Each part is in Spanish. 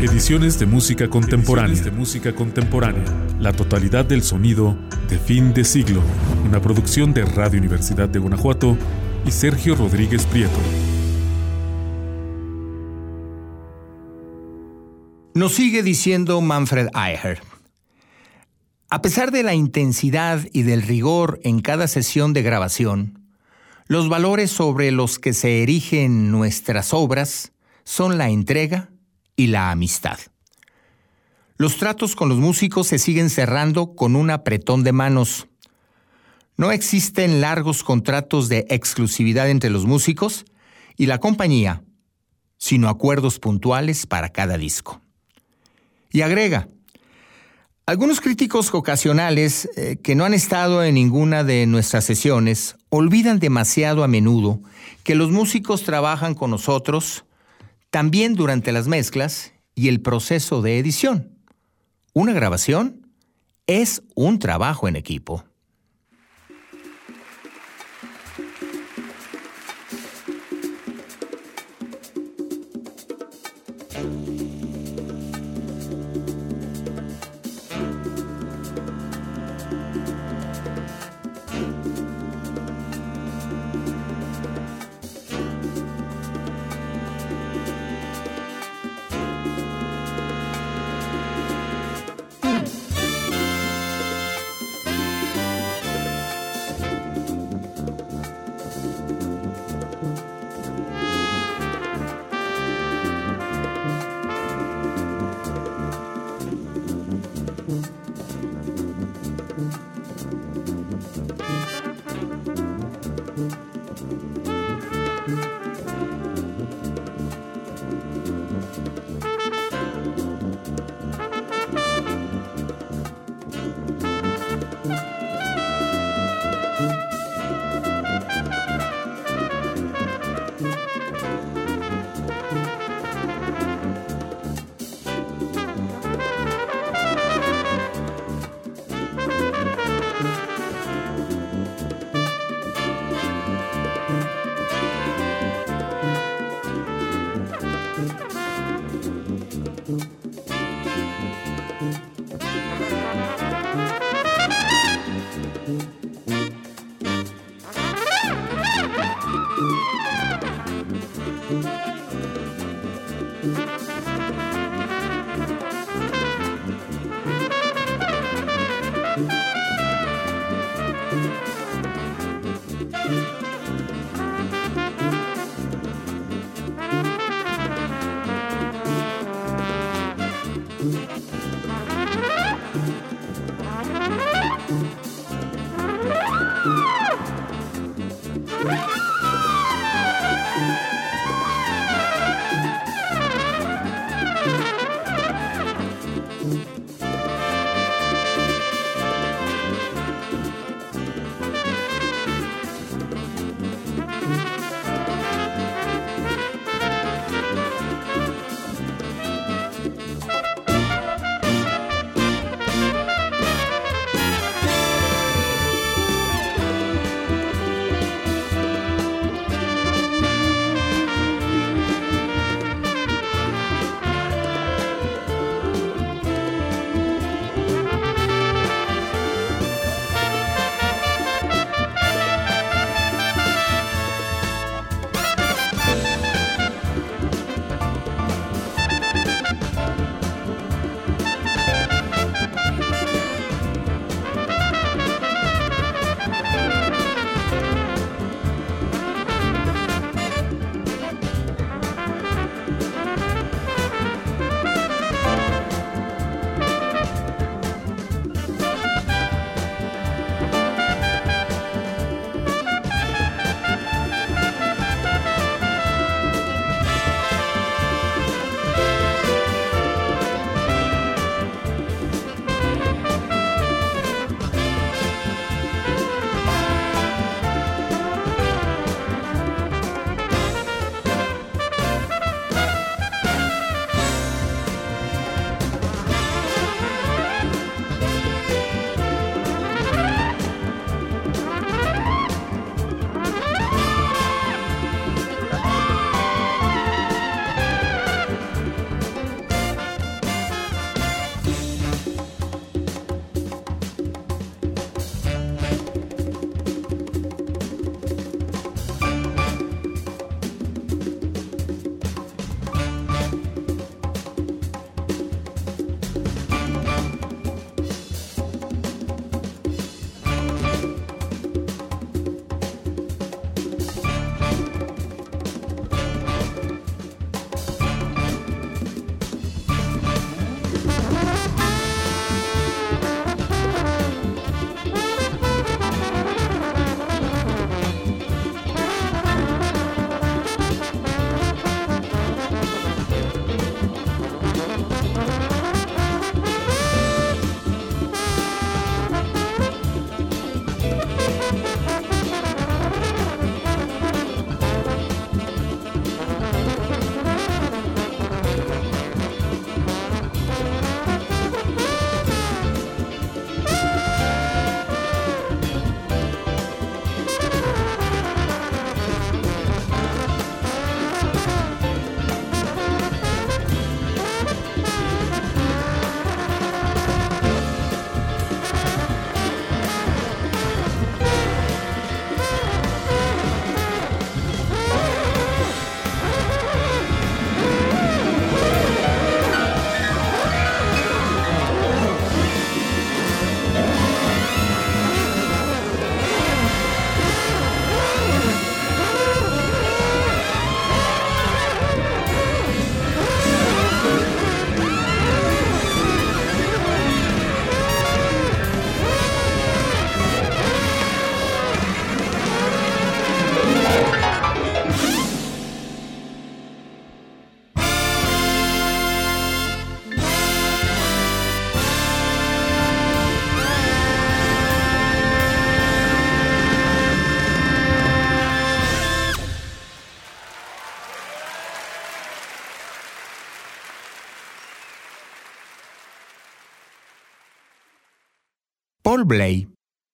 Ediciones de música contemporánea. de música contemporánea. La totalidad del sonido de fin de siglo. Una producción de Radio Universidad de Guanajuato y Sergio Rodríguez Prieto. Nos sigue diciendo Manfred Eicher. A pesar de la intensidad y del rigor en cada sesión de grabación, los valores sobre los que se erigen nuestras obras son la entrega y la amistad. Los tratos con los músicos se siguen cerrando con un apretón de manos. No existen largos contratos de exclusividad entre los músicos y la compañía, sino acuerdos puntuales para cada disco. Y agrega, algunos críticos ocasionales eh, que no han estado en ninguna de nuestras sesiones olvidan demasiado a menudo que los músicos trabajan con nosotros también durante las mezclas y el proceso de edición. Una grabación es un trabajo en equipo.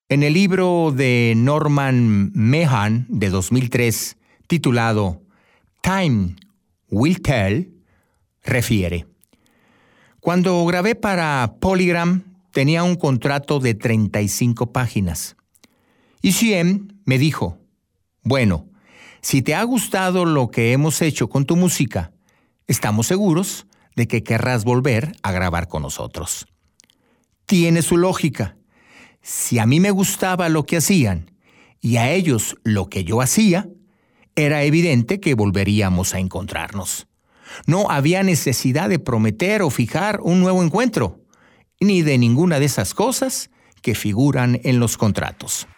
En el libro de Norman Mehan de 2003, titulado Time Will Tell, refiere. Cuando grabé para Polygram tenía un contrato de 35 páginas. Y Ciem me dijo, bueno, si te ha gustado lo que hemos hecho con tu música, estamos seguros de que querrás volver a grabar con nosotros. Tiene su lógica. Si a mí me gustaba lo que hacían y a ellos lo que yo hacía, era evidente que volveríamos a encontrarnos. No había necesidad de prometer o fijar un nuevo encuentro, ni de ninguna de esas cosas que figuran en los contratos.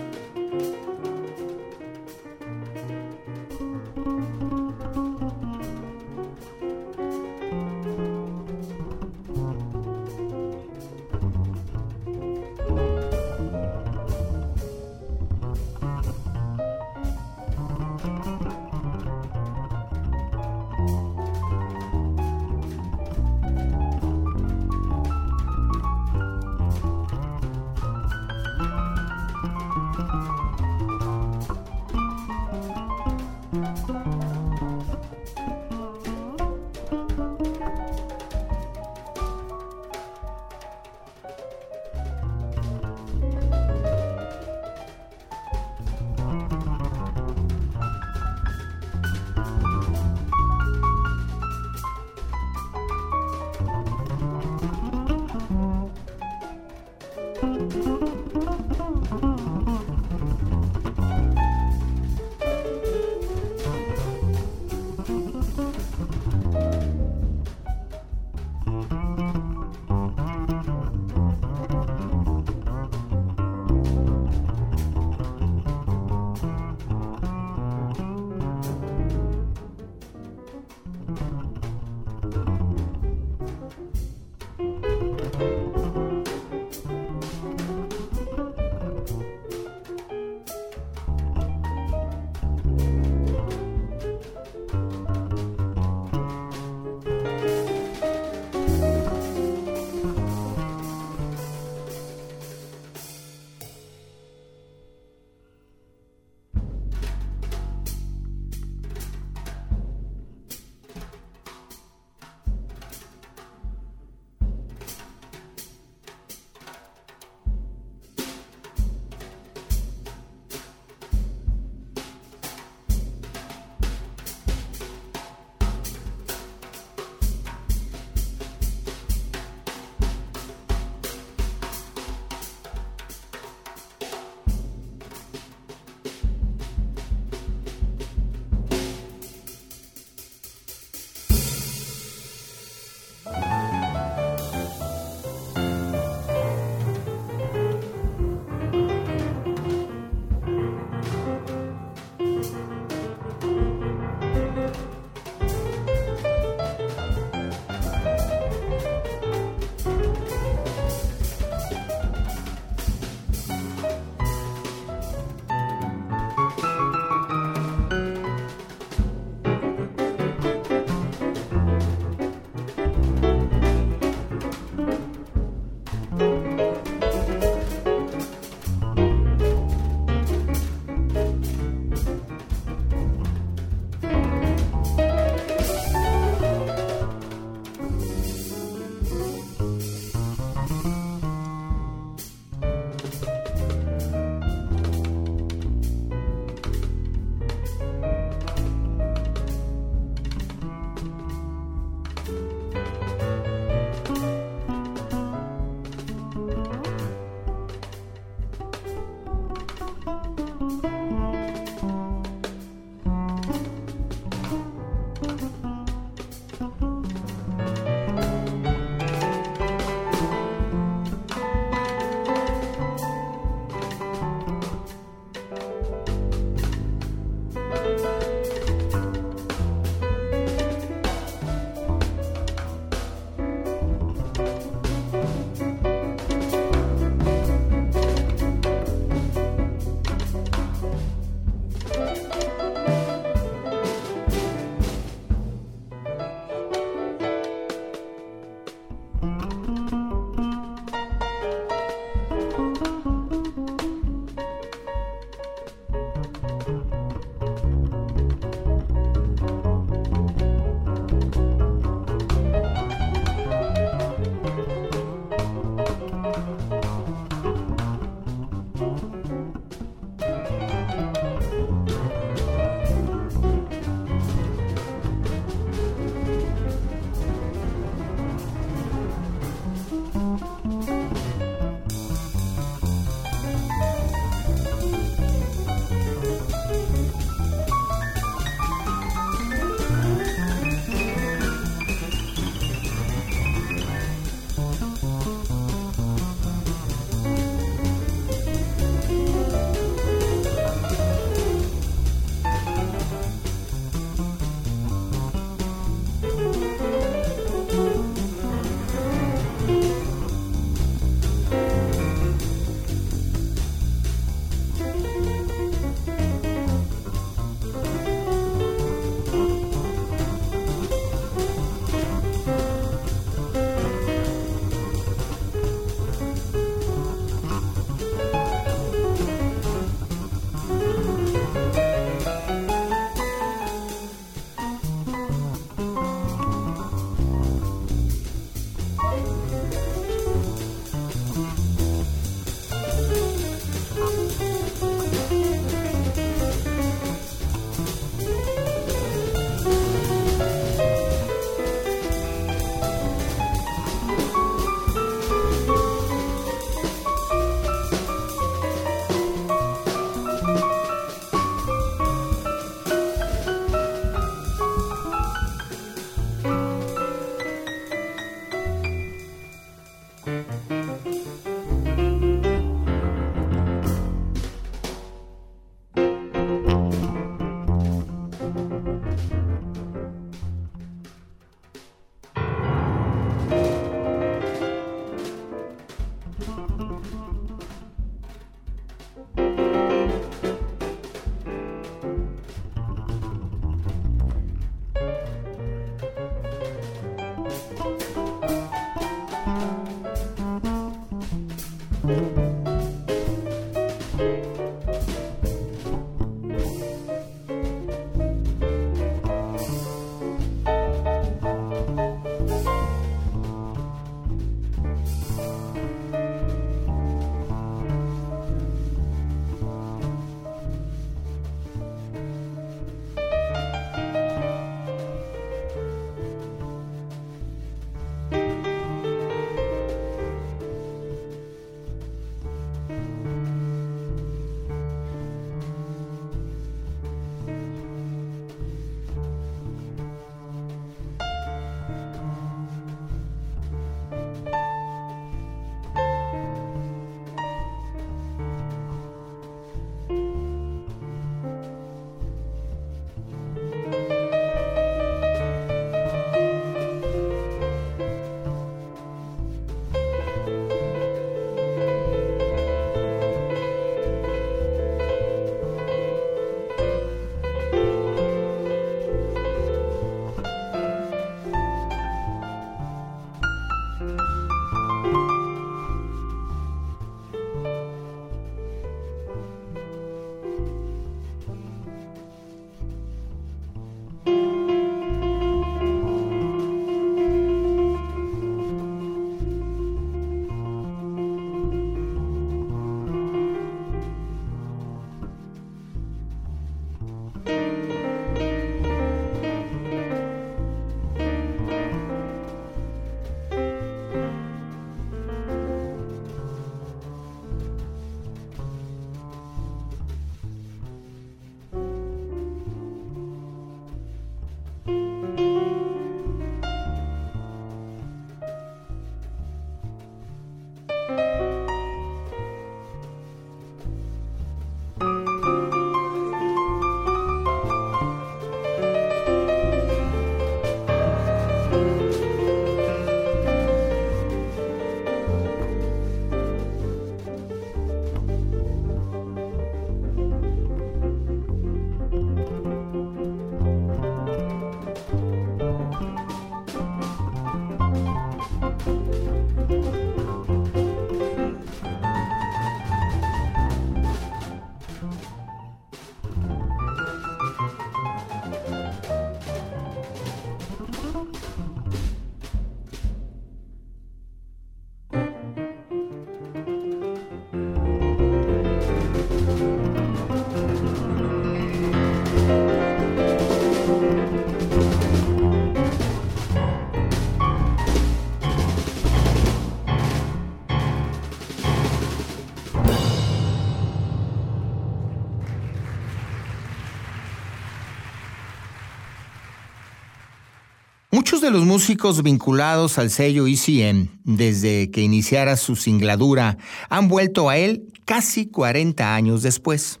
Los músicos vinculados al sello ECM desde que iniciara su singladura han vuelto a él casi 40 años después.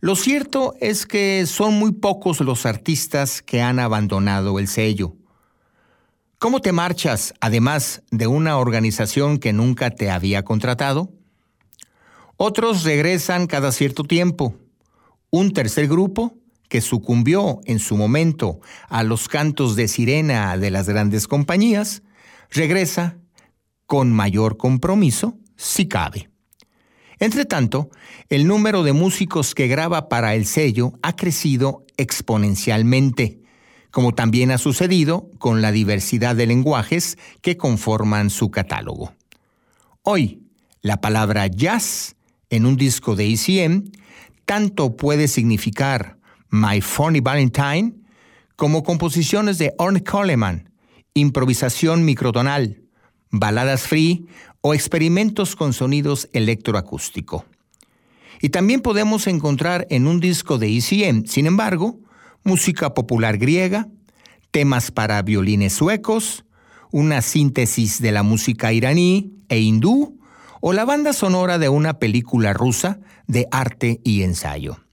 Lo cierto es que son muy pocos los artistas que han abandonado el sello. ¿Cómo te marchas, además de una organización que nunca te había contratado? Otros regresan cada cierto tiempo. Un tercer grupo que sucumbió en su momento a los cantos de sirena de las grandes compañías, regresa con mayor compromiso, si cabe. Entre tanto, el número de músicos que graba para el sello ha crecido exponencialmente, como también ha sucedido con la diversidad de lenguajes que conforman su catálogo. Hoy, la palabra jazz en un disco de ECM tanto puede significar My Funny Valentine, como composiciones de Orne Coleman, improvisación microtonal, baladas free o experimentos con sonidos electroacústico. Y también podemos encontrar en un disco de ECM, sin embargo, música popular griega, temas para violines suecos, una síntesis de la música iraní e hindú, o la banda sonora de una película rusa de arte y ensayo.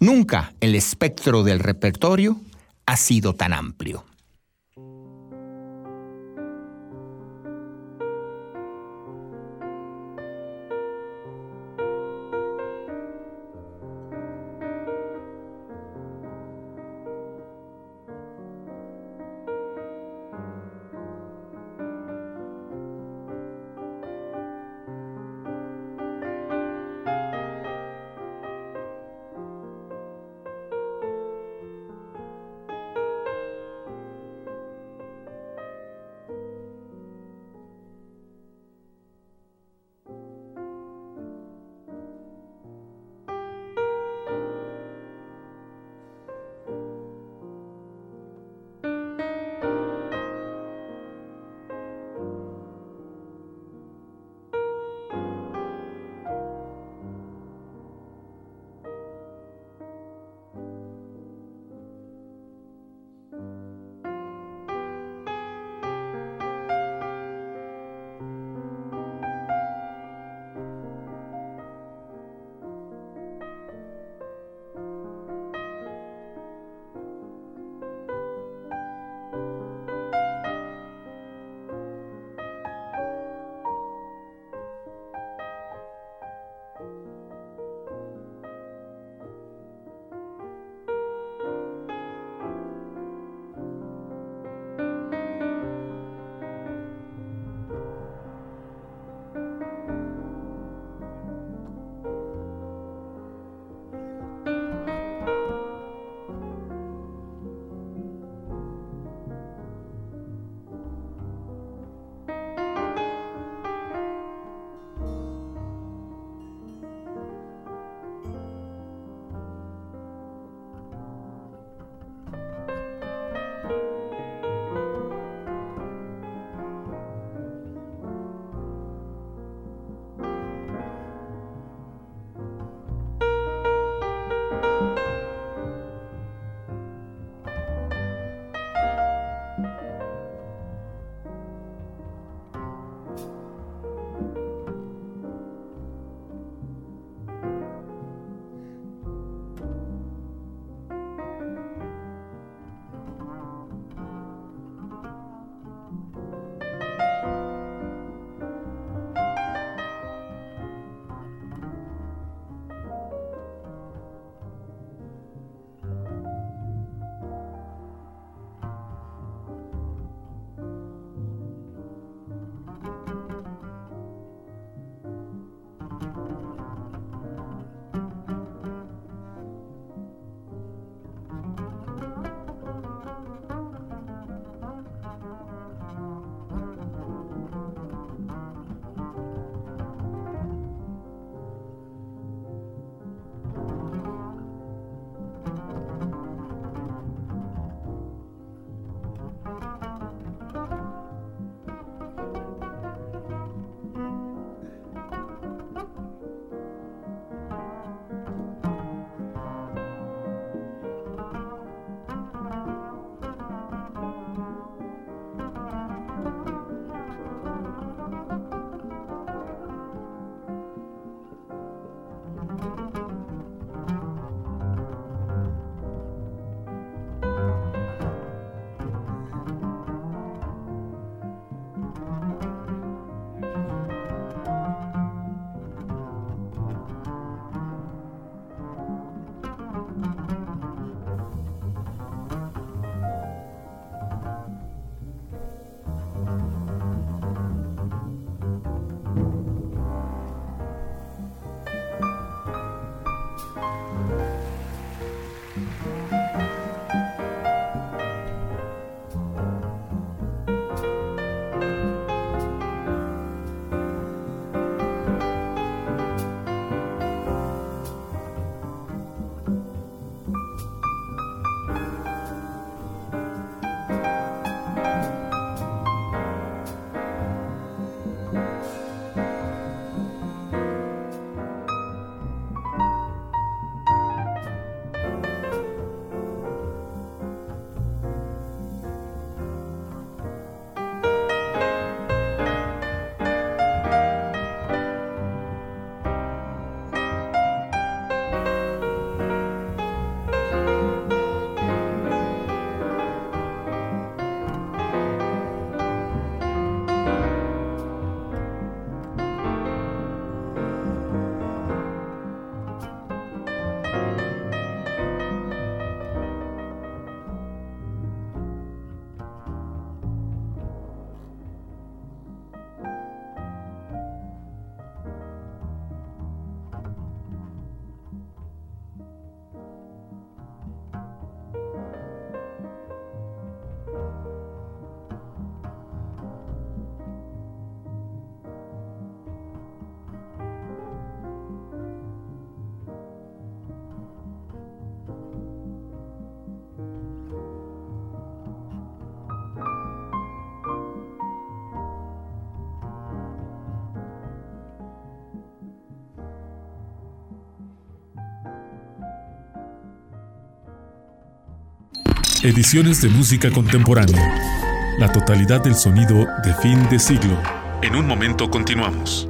Nunca el espectro del repertorio ha sido tan amplio. Ediciones de música contemporánea. La totalidad del sonido de fin de siglo. En un momento continuamos.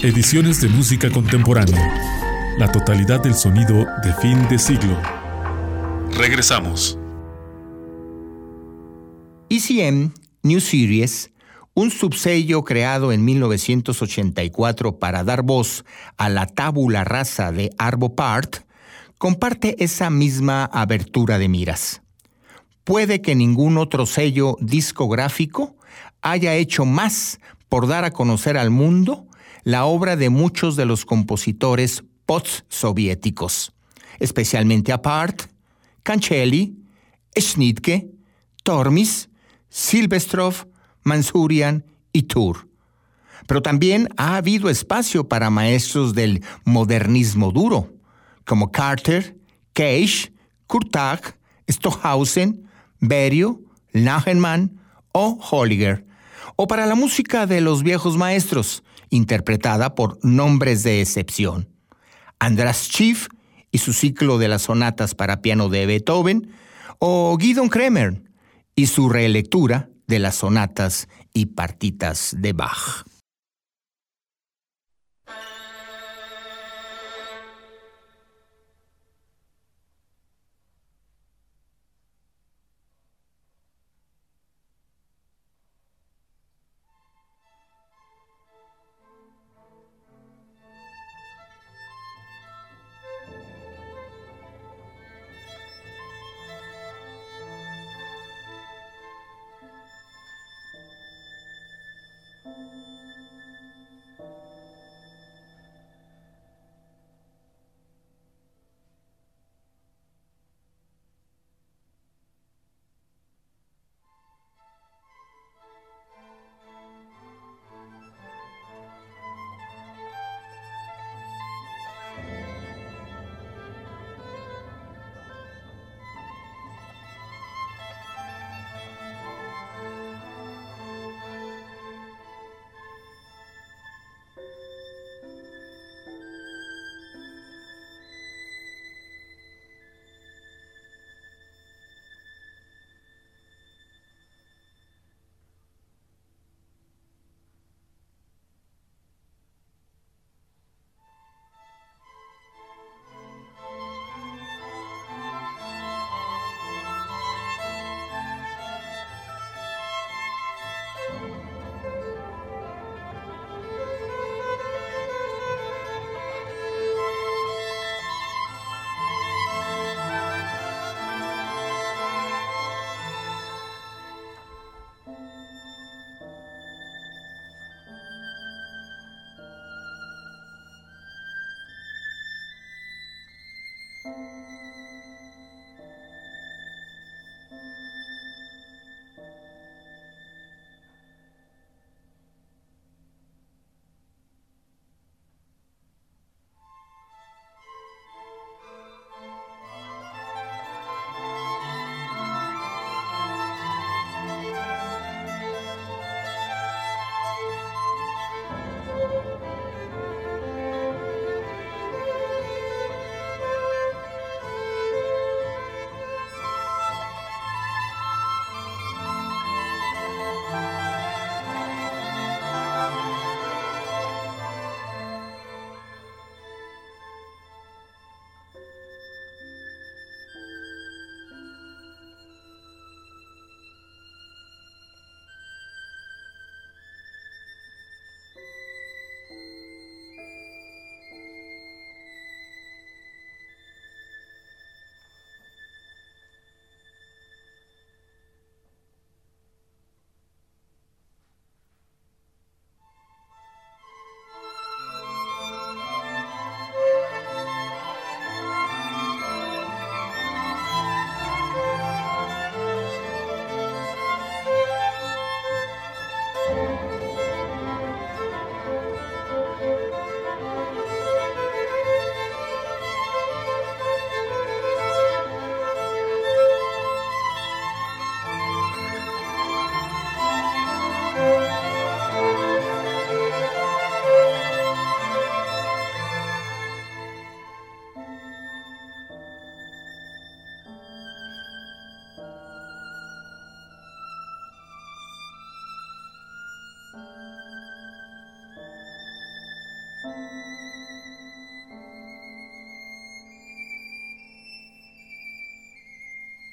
Ediciones de música contemporánea. La totalidad del sonido de fin de siglo. Regresamos. ECM New Series, un subsello creado en 1984 para dar voz a la tábula rasa de Arvo Part, comparte esa misma abertura de miras. Puede que ningún otro sello discográfico haya hecho más por dar a conocer al mundo la obra de muchos de los compositores post-soviéticos, especialmente Apart, Cancelli, Schnitke, Tormis, Silvestrov, Mansurian y Tour. Pero también ha habido espacio para maestros del modernismo duro, como Carter, Cage, Kurtag, Stockhausen, Berio, Lachenmann o Holliger, o para la música de los viejos maestros, interpretada por nombres de excepción. András Schiff y su ciclo de las sonatas para piano de Beethoven, o Guidon Kremer y su relectura de las sonatas y partitas de Bach.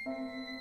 Música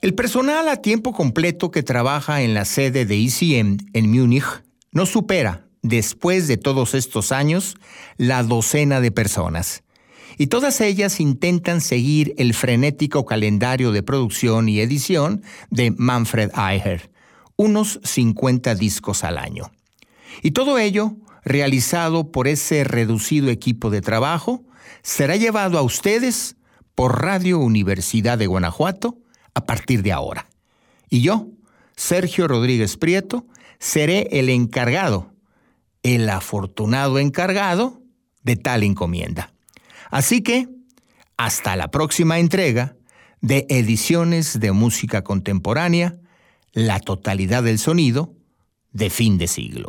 El personal a tiempo completo que trabaja en la sede de ECM en Múnich no supera, después de todos estos años, la docena de personas. Y todas ellas intentan seguir el frenético calendario de producción y edición de Manfred Eicher, unos 50 discos al año. Y todo ello, realizado por ese reducido equipo de trabajo, será llevado a ustedes por Radio Universidad de Guanajuato, a partir de ahora. Y yo, Sergio Rodríguez Prieto, seré el encargado, el afortunado encargado de tal encomienda. Así que, hasta la próxima entrega de Ediciones de Música Contemporánea, la totalidad del sonido de fin de siglo.